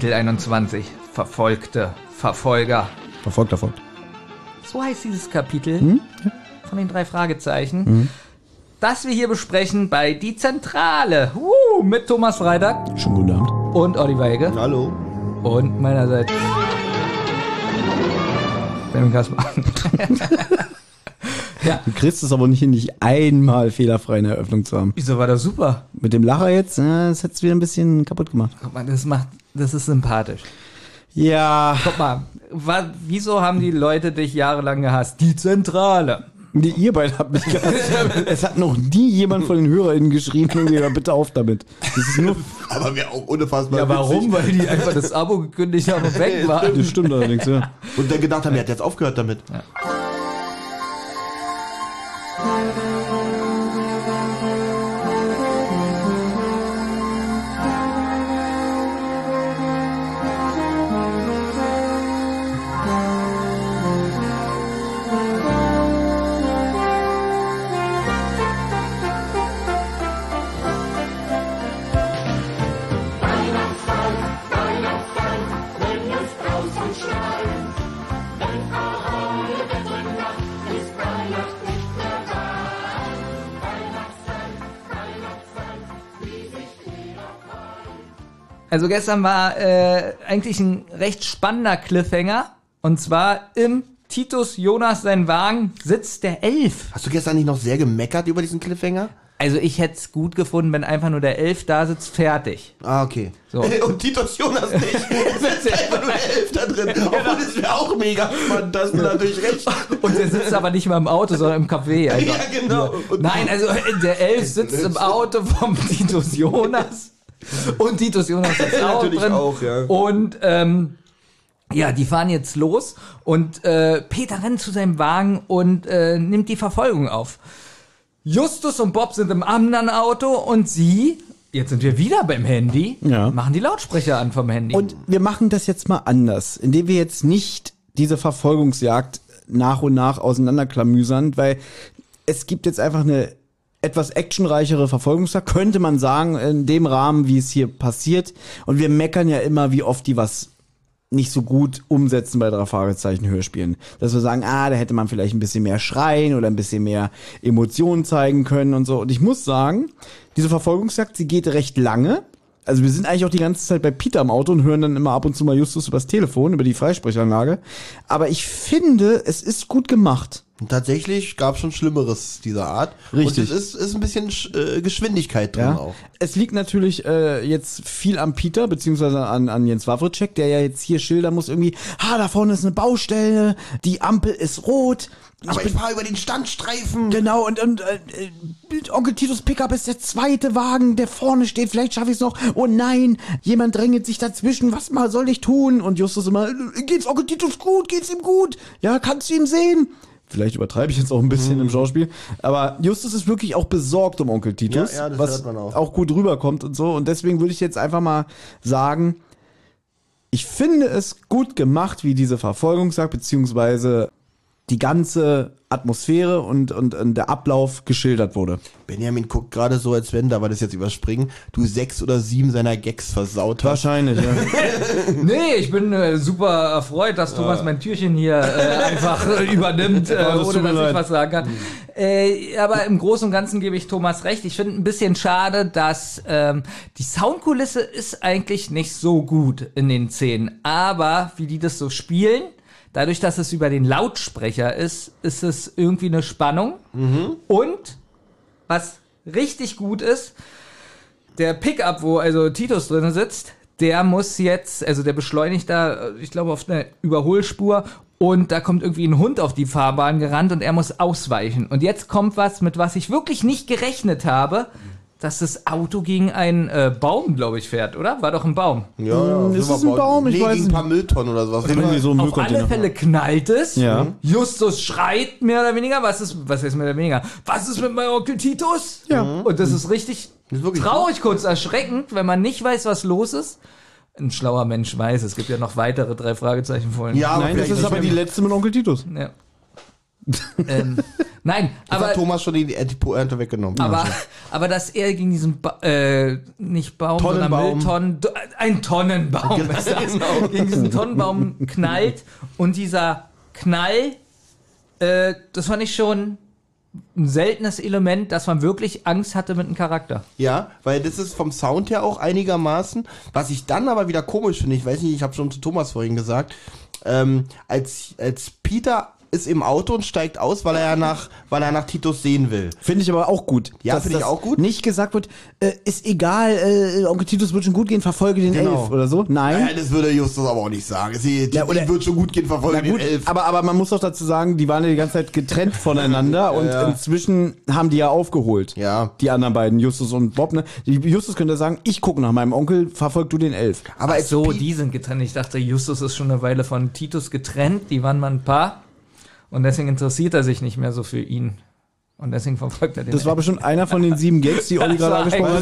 Kapitel 21. Verfolgte Verfolger. Verfolgt, verfolgt. So heißt dieses Kapitel von den drei Fragezeichen. Das wir hier besprechen bei Die Zentrale. Uh, mit Thomas Freitag Schönen guten Abend. und Olli Weige. Hallo. Und meinerseits Benjamin Kasper. Du kriegst es aber nicht hin, nicht einmal fehlerfrei eine Eröffnung zu haben. Wieso war das super? Mit dem Lacher jetzt, äh, das hättest du wieder ein bisschen kaputt gemacht. Guck mal, das macht, das ist sympathisch. Ja, Guck mal, wa, wieso haben die Leute dich jahrelang gehasst? Die Zentrale. nee, ihr beide habt mich gehasst. Es hat noch nie jemand von den HörerInnen geschrieben, bitte auf damit. Das ist nur, Aber wäre auch unfassbar Ja, warum? witzig. Weil die einfach das Abo gekündigt haben und weg waren. das stimmt allerdings, ja. Und dann gedacht haben, er hat jetzt aufgehört damit. Also gestern war äh, eigentlich ein recht spannender Cliffhanger. Und zwar im Titus Jonas sein Wagen sitzt der Elf. Hast du gestern nicht noch sehr gemeckert über diesen Cliffhanger? Also ich hätte es gut gefunden, wenn einfach nur der Elf da sitzt, fertig. Ah, okay. So. Und Titus Jonas nicht. Es ist einfach nur der Elf da drin. Obwohl, das wäre auch mega spannend. Da hast du natürlich recht. Und der sitzt aber nicht mal im Auto, sondern im Café. Einfach. Ja, genau. Und Nein, also äh, der Elf sitzt im Auto vom Titus Jonas. Und Titus Jonas ist auch Natürlich drin. auch, ja. Und ähm, ja, die fahren jetzt los und äh, Peter rennt zu seinem Wagen und äh, nimmt die Verfolgung auf. Justus und Bob sind im anderen Auto und sie, jetzt sind wir wieder beim Handy, Ja. machen die Lautsprecher an vom Handy. Und wir machen das jetzt mal anders, indem wir jetzt nicht diese Verfolgungsjagd nach und nach auseinanderklamüsern, weil es gibt jetzt einfach eine etwas actionreichere Verfolgungsjagd, könnte man sagen, in dem Rahmen, wie es hier passiert. Und wir meckern ja immer, wie oft die was nicht so gut umsetzen bei drei Fragezeichen Hörspielen. Dass wir sagen, ah, da hätte man vielleicht ein bisschen mehr schreien oder ein bisschen mehr Emotionen zeigen können und so. Und ich muss sagen, diese Verfolgungsjagd, sie geht recht lange. Also wir sind eigentlich auch die ganze Zeit bei Peter im Auto und hören dann immer ab und zu mal Justus übers Telefon, über die Freisprechanlage. Aber ich finde, es ist gut gemacht. Und tatsächlich gab es schon Schlimmeres dieser Art. Richtig. Und es ist, ist ein bisschen Sch- äh, Geschwindigkeit drin Ja. auch. Es liegt natürlich äh, jetzt viel am Peter, beziehungsweise an, an Jens Wawritschek, der ja jetzt hier schildern muss irgendwie, ah, da vorne ist eine Baustelle, die Ampel ist rot. Aber ich fahre über den Standstreifen. Genau, und, und äh, äh, Onkel Titus Pickup ist der zweite Wagen, der vorne steht. Vielleicht schaffe ich es noch. Oh nein, jemand drängelt sich dazwischen. Was mal soll ich tun? Und Justus immer, äh, geht's Onkel Titus gut? Geht's ihm gut? Ja, kannst du ihn sehen? Vielleicht übertreibe ich jetzt auch ein bisschen im Schauspiel. Aber Justus ist wirklich auch besorgt um Onkel Titus. Ja, ja, das was hört man auch. gut rüberkommt und so. Und deswegen würde ich jetzt einfach mal sagen, ich finde es gut gemacht, wie diese Verfolgungsjagd, beziehungsweise die ganze Atmosphäre und, und, und der Ablauf geschildert wurde. Benjamin guckt gerade so, als wenn, da wir das jetzt überspringen, du sechs oder sieben seiner Gags versaut hast. Wahrscheinlich, ja. Nee, ich bin äh, super erfreut, dass Thomas mein Türchen hier äh, einfach äh, übernimmt, äh, das ohne dass ich was sagen kann. Äh, aber im Großen und Ganzen gebe ich Thomas recht. Ich finde ein bisschen schade, dass ähm, die Soundkulisse ist eigentlich nicht so gut in den Szenen. Aber wie die das so spielen, dadurch, dass es über den Lautsprecher ist, ist es irgendwie eine Spannung. Und was richtig gut ist, der Pickup, wo also Titus drin sitzt, der muss jetzt, also der beschleunigt da, ich glaube, auf eine Überholspur und da kommt irgendwie ein Hund auf die Fahrbahn gerannt und er muss ausweichen. Und jetzt kommt was, mit was ich wirklich nicht gerechnet habe, dass das Auto gegen einen äh, Baum, glaube ich, fährt, oder? War doch ein Baum. Ja, ja. Ist so es ein Baum? Ich nee, weiß gegen ein paar Mülltonnen oder sowas. Irgendwie so ein Auf alle. Fälle knallt es. Ja. Justus schreit mehr oder weniger. Was ist, was ist mehr oder weniger? Was ist mit meinem Onkel Titus? Ja. Und das ist richtig ist wirklich traurig, kurz erschreckend, wenn man nicht weiß, was los ist. Ein schlauer Mensch weiß, es gibt ja noch weitere drei Fragezeichen vorhin. Ja, aber Nein, das ist aber die letzte mit Onkel Titus. Ja. Ähm, nein, hat aber, Thomas schon die, die Pointe weggenommen. aber, aber dass er gegen diesen, ba äh, nicht Baum, sondern. Mülltonnen, ein Tonnenbaum ist das. Genau. Gegen diesen Tonnenbaum knallt und dieser Knall, äh, das fand ich schon ein seltenes Element, dass man wirklich Angst hatte mit einem Charakter. Ja, weil das ist vom Sound her auch einigermaßen. Was ich dann aber wieder komisch finde, ich weiß nicht, ich habe schon zu Thomas vorhin gesagt, ähm, als, als Peter ist im Auto und steigt aus, weil er ja nach, weil er nach Titus sehen will. Finde ich aber auch gut. Ja, finde ich auch gut. Nicht gesagt wird, äh, ist egal, äh, Onkel Titus wird schon gut gehen, verfolge den Genau. Elf oder so. Nein. Ja, das würde Justus aber auch nicht sagen. Sie, die, Ja, oder- die wird schon gut gehen, verfolgen Na gut, den Elf. aber, aber man muss doch dazu sagen, die waren ja die ganze Zeit getrennt voneinander und Ja. inzwischen haben die ja aufgeholt. Ja. Die anderen beiden, Justus und Bob. Ne? Justus könnte sagen, ich gucke nach meinem Onkel, verfolg du den Elf. Aber Ach so, die sind getrennt. Ich dachte, Justus ist schon eine Weile von Titus getrennt. Die waren mal ein Paar. Und deswegen interessiert er sich nicht mehr so für ihn. Und deswegen verfolgt er den. Das war bestimmt einer von den sieben Gags, die Olli Das gerade angesprochen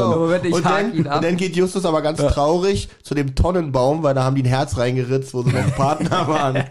hat. Moment, ich und, dann, und dann geht Justus aber ganz traurig zu dem Tonnenbaum, weil da haben die ein Herz reingeritzt, wo sie noch Partner waren.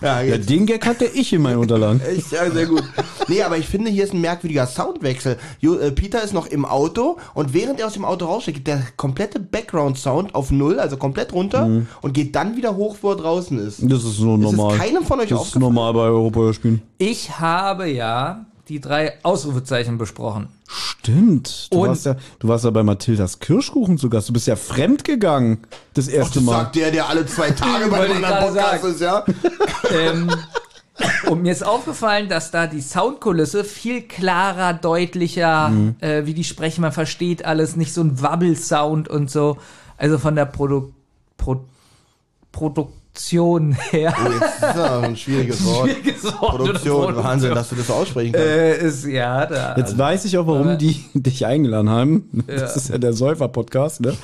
ja, Ja, den Gag hatte ich in meinen Unterlagen. Echt, ja, sehr gut. Nee, aber ich finde, hier ist ein merkwürdiger Soundwechsel. Jo, äh, Peter ist noch im Auto und während er aus dem Auto raussteigt, geht der komplette Background-Sound auf Null, also komplett runter und geht dann wieder hoch, wo er draußen ist. Das ist so Ist normal. es keinem von euch das ist aufgefallen? normal bei Europahörspielen. Ich habe ja die drei Ausrufezeichen besprochen. Stimmt. Du Und- warst, ja, du warst ja bei Mathildas Kirschkuchen zu Gast. Du bist ja fremd gegangen. Das erste Das Mal. sagt der, der alle zwei Tage bei einem anderen Podcast ist, ja? ähm, und mir ist aufgefallen, dass da die Soundkulisse viel klarer, deutlicher, äh, wie die sprechen, man versteht alles, nicht so ein Wabbelsound und so. Also von der Produ Pro Produktion her. Oh, jetzt ist das ein schwieriges Wort. Schwieriges Wort, Produktion, oder Wahnsinn, dass du das so aussprechen kannst. Äh, ist, ja, da. Jetzt weiß ich auch, warum Aber- die dich eingeladen haben. Das ist ja der Säufer-Podcast, ne?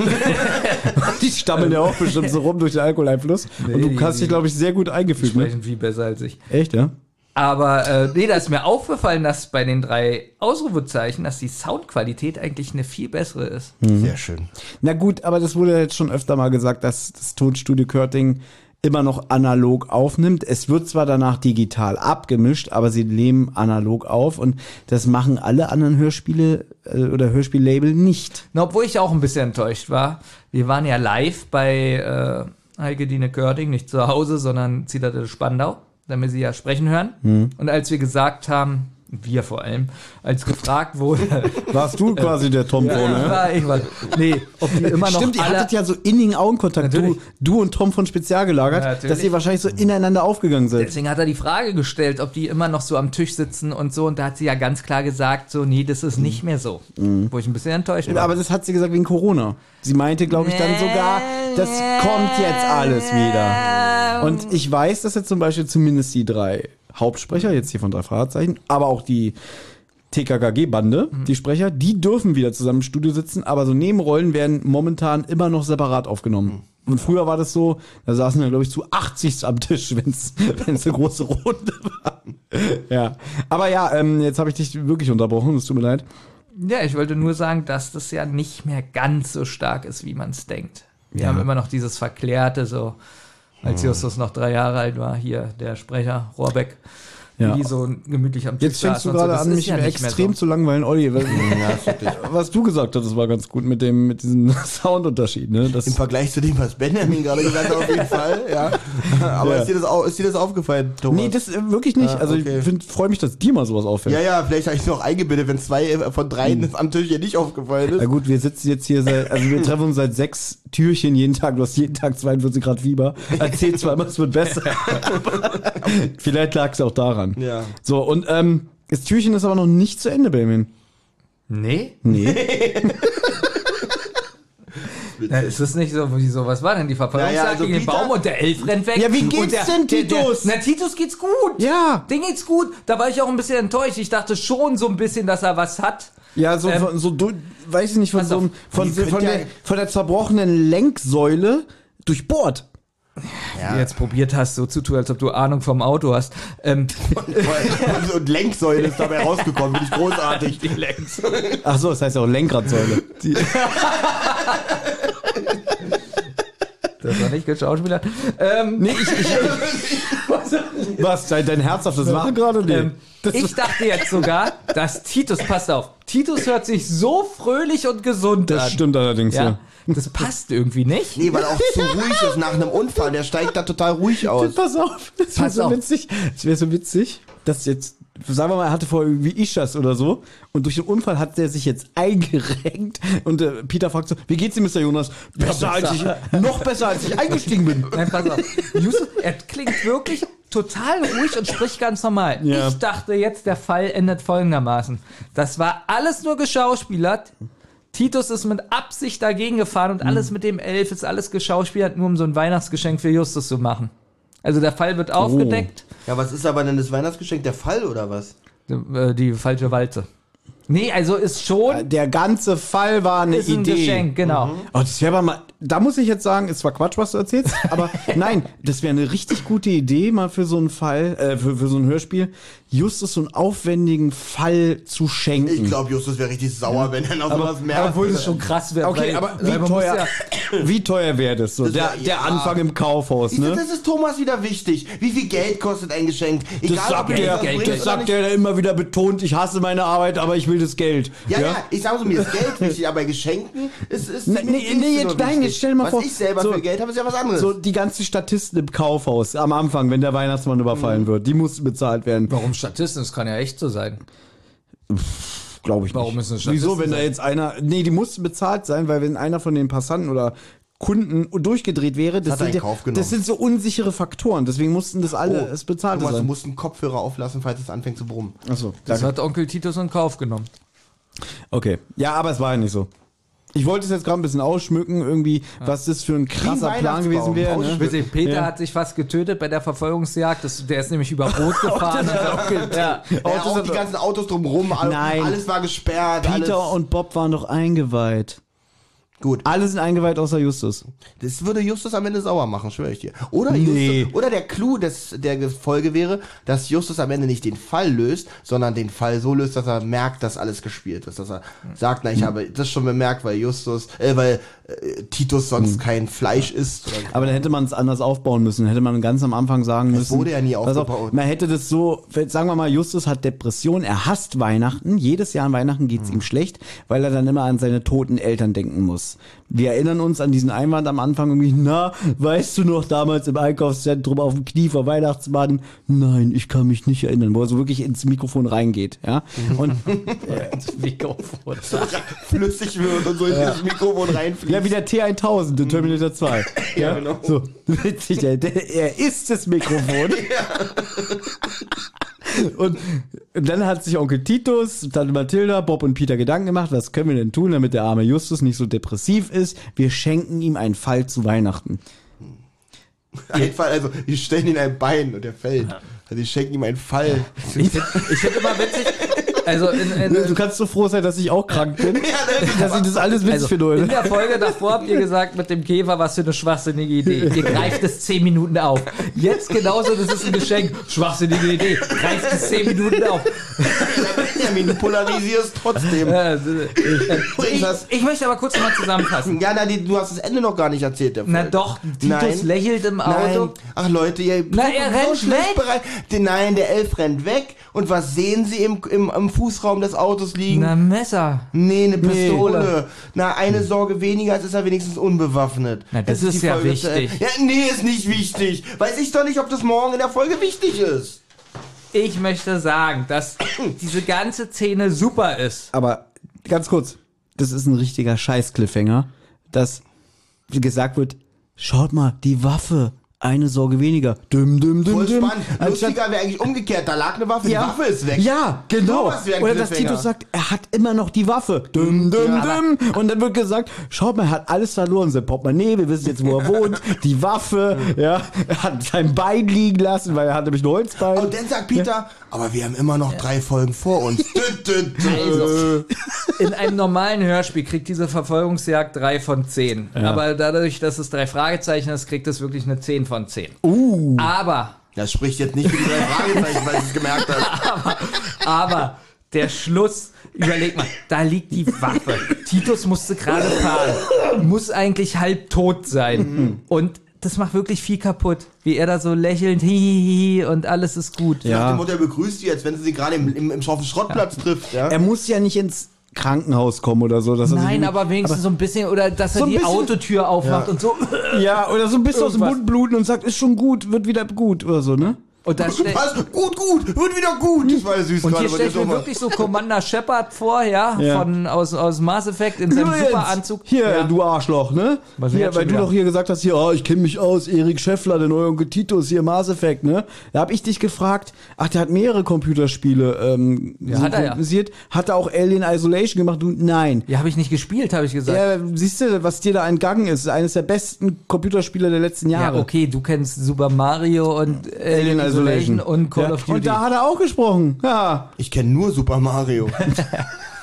die stammeln ja auch bestimmt so rum durch den Alkoholeinfluss. Und du Nee, hast dich, glaube ich, sehr gut die eingefügt, ne? sprechen viel besser als ich. Echt, ja? Aber äh, nee, da ist mir aufgefallen, dass bei den drei Ausrufezeichen, dass die Soundqualität eigentlich eine viel bessere ist. Sehr schön. Na gut, aber das wurde ja jetzt schon öfter mal gesagt, dass das Tonstudio Körting immer noch analog aufnimmt. Es wird zwar danach digital abgemischt, aber sie nehmen analog auf und das machen alle anderen Hörspiele äh, oder Hörspiellabel nicht. Na, obwohl ich auch ein bisschen enttäuscht war. Wir waren ja live bei äh, Heike Dine Körding, nicht zu Hause, sondern Zitadelle Spandau, da wir sie ja sprechen hören. Hm. Und als wir gesagt haben, wir vor allem, als gefragt wurde, Warst du quasi der Tom ja, vorne? ich war, ich war, nee, ob die immer noch Stimmt, ihr alle, hattet ja so innigen Augenkontakt, du, du und Tom von Spezial gelagert, Ja, dass ihr wahrscheinlich so ineinander aufgegangen seid. Deswegen hat er die Frage gestellt, ob die immer noch so am Tisch sitzen und so. Und da hat sie ja ganz klar gesagt, so, nee, das ist nicht mehr so. Wo ich ein bisschen enttäuscht war. Aber das hat sie gesagt wegen Corona. Sie meinte, glaube ich, dann sogar, das kommt jetzt alles wieder. Und ich weiß, dass jetzt zum Beispiel zumindest die drei Hauptsprecher, jetzt hier von drei Fahrzeichen, aber auch die TKKG-Bande, die Sprecher, die dürfen wieder zusammen im Studio sitzen, aber so Nebenrollen werden momentan immer noch separat aufgenommen. Und früher war das so, da saßen wir, glaube ich, zu 80 am Tisch, wenn es eine große Runde war. Ja. Aber ja, ähm, jetzt habe ich dich wirklich unterbrochen, es tut mir leid. Ja, ich wollte nur sagen, dass das ja nicht mehr ganz so stark ist, wie man es denkt. Wir Ja. haben immer noch dieses Verklärte, so als Justus noch drei Jahre alt war, hier der Sprecher, Rohrbeck, Ja. wie so gemütlich am Tisch Jetzt fängst du so. gerade Das an, mich ja extrem so. zu langweilen, Olli. Was, was du gesagt hast, das war ganz gut mit dem mit diesem Soundunterschied, ne? Das, Im Vergleich zu dem, was Benjamin gerade gesagt hat, auf jeden Fall, ja. Aber Ja. ist, dir das ist dir das aufgefallen, Thomas? nee, das äh, wirklich nicht. Ah, also okay. ich freue mich, dass dir mal sowas auffällt. ja, ja, vielleicht habe ich es noch eingebildet, wenn zwei äh, von dreien am Tisch hier nicht aufgefallen Na ist. gut, wir sitzen jetzt hier seit, also wir treffen uns seit sechs Türchen jeden Tag. Du hast jeden Tag 42 Grad Fieber. Erzähl zweimal, es wird besser. Vielleicht lag es auch daran. Ja. So, und ähm, das Türchen ist aber noch nicht zu Ende, Benjamin. Nee? Nee. Na, ist das nicht so, wieso, was war denn die Verfolgungsjagd Ja, ja, also gegen den Peter- Baum und der Elf rennt weg? Ja, wie geht's der, denn, der, Titus? Der, na, Titus geht's gut. Ja. Dem geht's gut. Da war ich auch ein bisschen enttäuscht. Ich dachte schon so ein bisschen, dass er was hat. Ja, so, Ähm, von, so du, weiß ich nicht, von so einem- auf, von, die von, ja- der, von der zerbrochenen Lenksäule durchbohrt. Du jetzt probiert hast, so zu tun, als ob du Ahnung vom Auto hast. Ähm, Und, und Lenksäule ist dabei rausgekommen, finde ich großartig. die längs. Ach so, das heißt ja auch Lenkradsäule. Das war nicht geschauspielert. Ähm, Nee, ich, ich, was Was, dein, dein herzhaftes Lachen gerade? Nee. Ähm, Das- ich dachte jetzt sogar, dass Titus, passt auf, Titus hört sich so fröhlich und gesund an. das stimmt allerdings, ja. Ja, das passt irgendwie nicht. Nee, weil er auch zu ruhig ist nach einem Unfall. Der steigt da total ruhig aus. Pass auf, das wäre so auf. witzig. Das wäre so witzig, dass jetzt, sagen wir mal, er hatte vorher irgendwie Ischas oder so und durch den Unfall hat der sich jetzt eingerenkt und äh, Peter fragt so, wie geht's dir, Mr. Jonas? Besser als ich, noch besser als ich eingestiegen bin. Nein, pass auf. Yusuf, er klingt wirklich total ruhig und spricht ganz normal. Ja. Ich dachte jetzt, der Fall endet folgendermaßen. Das war alles nur geschauspielert. Titus ist mit Absicht dagegen gefahren und alles mit dem Elf ist alles geschauspielert, nur um so ein Weihnachtsgeschenk für Justus zu machen. Also der Fall wird aufgedeckt. Ja, was ist aber denn das Weihnachtsgeschenk? Der Fall oder was? Äh, Die falsche Walze. Nee, also ist schon Der ganze Fall war eine ist ein Idee. Geschenk, genau. Oh, das wäre aber mal, da muss ich jetzt sagen, ist zwar Quatsch, was du erzählst, aber nein, das wäre eine richtig gute Idee, mal für so einen Fall, äh, für, für so ein Hörspiel, Justus so einen aufwendigen Fall zu schenken. Ich glaube, Justus wäre richtig sauer, wenn er noch sowas merkt. Obwohl es schon krass wäre. Okay, weil- aber wie teuer, ja- wie teuer wäre das so? Das Der, wär- der ja. Anfang im Kaufhaus, ne? das ist Thomas wieder wichtig. Wie viel Geld kostet ein Geschenk? Egal, Das sagt, der, das sagt nicht. der, der immer wieder betont, ich hasse meine Arbeit, aber ich will das Geld. Ja, ja, ich sage so, mir ist Geld wichtig, aber Geschenken ist, ist mir nee, nee, nur jetzt- nein, wichtig. Jetzt stell mal was vor, ich selber so- für Geld habe, ist ja was anderes. So die ganzen Statisten im Kaufhaus am Anfang, wenn der Weihnachtsmann überfallen Mhm. wird, die mussten bezahlt werden. Warum Statisten? Das kann ja echt so sein. Glaube ich Warum nicht. müssen es Statisten Wieso, wenn da jetzt einer, nee, die mussten bezahlt sein, weil wenn einer von den Passanten oder Kunden durchgedreht wäre, das, er sind, in ja, Kauf genommen. das sind so unsichere Faktoren, deswegen mussten das alle Oh, es bezahlt Thomas, du sein. musst einen Kopfhörer auflassen, falls es anfängt zu brummen. Achso, Das danke. hat Onkel Titus in Kauf genommen. Okay. Ja, aber es war ja nicht so. Ich wollte es jetzt gerade ein bisschen ausschmücken, irgendwie, was das für ein krasser Plan gewesen wäre. Ne? Witzig, Peter Ja. hat sich fast getötet bei der Verfolgungsjagd. Das, der ist nämlich über Rot gefahren. ja. Ja, Autos auch die ganzen Autos drumherum, all- Nein. alles war gesperrt. Peter alles. und Bob waren doch eingeweiht. Gut, Alle sind eingeweiht außer Justus. das würde Justus am Ende sauer machen, schwöre ich dir. Oder, Nee. Justus, oder der Clou des, der Folge wäre, dass Justus am Ende nicht den Fall löst, sondern den Fall so löst, dass er merkt, dass alles gespielt ist. Dass er sagt, na, ich habe das schon bemerkt, weil Justus, äh, weil äh, Titus sonst kein Fleisch isst. Oder Aber dann hätte man es anders aufbauen müssen. Hätte man ganz am Anfang sagen müssen. wurde ja nie pass auf, aufgebaut. Man hätte das so, sagen wir mal, Justus hat Depression, er hasst Weihnachten. Jedes Jahr an Weihnachten geht's Hm. ihm schlecht, weil er dann immer an seine toten Eltern denken muss. Wir erinnern uns an diesen Einwand am Anfang irgendwie, na, weißt du noch damals im Einkaufszentrum auf dem Knie vor Weihnachtsmann? Nein, ich kann mich nicht erinnern, wo er so wirklich ins Mikrofon reingeht, ja. Und Mikrofon. flüssig wird und so in das Mikrofon reinfliegt. Ja, wie der T1000 in Terminator 2. ja, genau. So, witzig, der, der, er ist das Mikrofon. Und, und dann hat sich Onkel Titus, Tante Mathilda, Bob und Peter Gedanken gemacht, was können wir denn tun, damit der arme Justus nicht so depressiv ist. Wir schenken ihm einen Fall zu Weihnachten. Einfach, also, die stellen ihn ein Bein und er fällt. Also, die schenken ihm einen Fall. Ich finde ich find immer witzig, also in, in, Du kannst so froh sein, dass ich auch krank bin, dass ich das alles witzig also finde. in der Folge davor habt ihr gesagt, mit dem Käfer, was für eine schwachsinnige Idee. Ihr greift es zehn Minuten auf. Jetzt genauso, das ist ein Geschenk. Schwachsinnige Idee. Greift es zehn Minuten auf. Benjamin, du polarisierst trotzdem. Ist ich, das? ich möchte aber kurz noch mal zusammenfassen. Ja, na, die, du hast das Ende noch gar nicht erzählt. Der Na Folge. doch, Titus Nein. lächelt im Nein. Auto. Ach Leute, ihr Na, er doch rennt schlecht weg. bereit. Nein, der Elf rennt weg. Und was sehen sie im, im, im Fußraum des Autos liegen? Na, Messer. Nee, eine Pistole. Pistole. Na, eine Sorge weniger, als ist er wenigstens unbewaffnet. Na, das Jetzt ist die ja Folge zu wichtig. Ende. Ja, nee, ist nicht wichtig. Weiß ich doch nicht, ob das morgen in der Folge wichtig ist. Ich möchte sagen, dass diese ganze Szene super ist. Aber ganz kurz, das ist ein richtiger Scheiß-Cliffhanger, dass gesagt wird, schaut mal, die Waffe, eine Sorge weniger. Düm, düm, düm, Voll düm. spannend. Lustiger wäre eigentlich umgekehrt. Da lag eine Waffe, die Waffe ist weg. Ja, genau. Ein Oder dass. Titus sagt, er hat immer noch die Waffe. Düm, düm, Ja, düm. Und dann wird gesagt, schaut mal, er hat alles verloren. Sein Portemonnaie, wir wissen jetzt, wo er wohnt. Die Waffe, ja. Er hat sein Bein liegen lassen, weil er hat nämlich ein Holzbein. Und dann sagt Peter, aber wir haben immer noch drei Folgen vor uns. Also, in einem normalen Hörspiel kriegt diese Verfolgungsjagd drei von zehn. Aber dadurch, dass es drei Fragezeichen ist, kriegt es wirklich eine 10 von 10. Uh. Aber, Das spricht jetzt nicht für die drei Fragezeichen, weil ich es gemerkt habe. aber, der Schluss, überleg mal, da liegt die Waffe. Titus musste gerade fahren, muss eigentlich halb tot sein. Und das macht wirklich viel kaputt. Wie er da so lächelnd, hihihi, und alles ist gut. Ja. Nach dem Motto, er begrüßt die, als wenn sie sie gerade im, im, im Schrottplatz trifft. Ja? Er muss ja nicht ins Krankenhaus kommen oder so. Dass er Nein, sich, aber wenigstens so ein bisschen, oder dass er So die bisschen- Autotür aufmacht und so. Ja, oder so ein bisschen aus dem Irgendwas. Mund bluten und sagt, ist schon gut, wird wieder gut oder so, ne? Und dann stell, Was? Gut, gut, wird wieder gut. Das war ja süß und gerade hier bei stelle ich mir wirklich so Commander Shepard vor, ja, Ja. von aus, aus Mass Effect in seinem Übrigens, Superanzug. Hier, ja. du Arschloch, ne? Was hier, weil du doch hier gesagt hast, hier, oh, ich kenne mich aus, Erik Scheffler, der neue Onkel Titus, hier Mass Effect, ne? Da hab ich dich gefragt, ach, der hat mehrere Computerspiele ähm, Ja, hat er ja. Hat er auch Alien Isolation gemacht? Du, nein. Ja, habe ich nicht gespielt, habe ich gesagt. Ja, siehst du, was dir da entgangen ist? Eines der besten Computerspiele der letzten Ja, Jahre. okay, du kennst Super Mario und äh, Alien Isolation und Call ja. of Duty. Und da hat er auch gesprochen. Ja. Ich kenne nur Super Mario.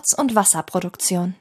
Rotz- und Wasserproduktion.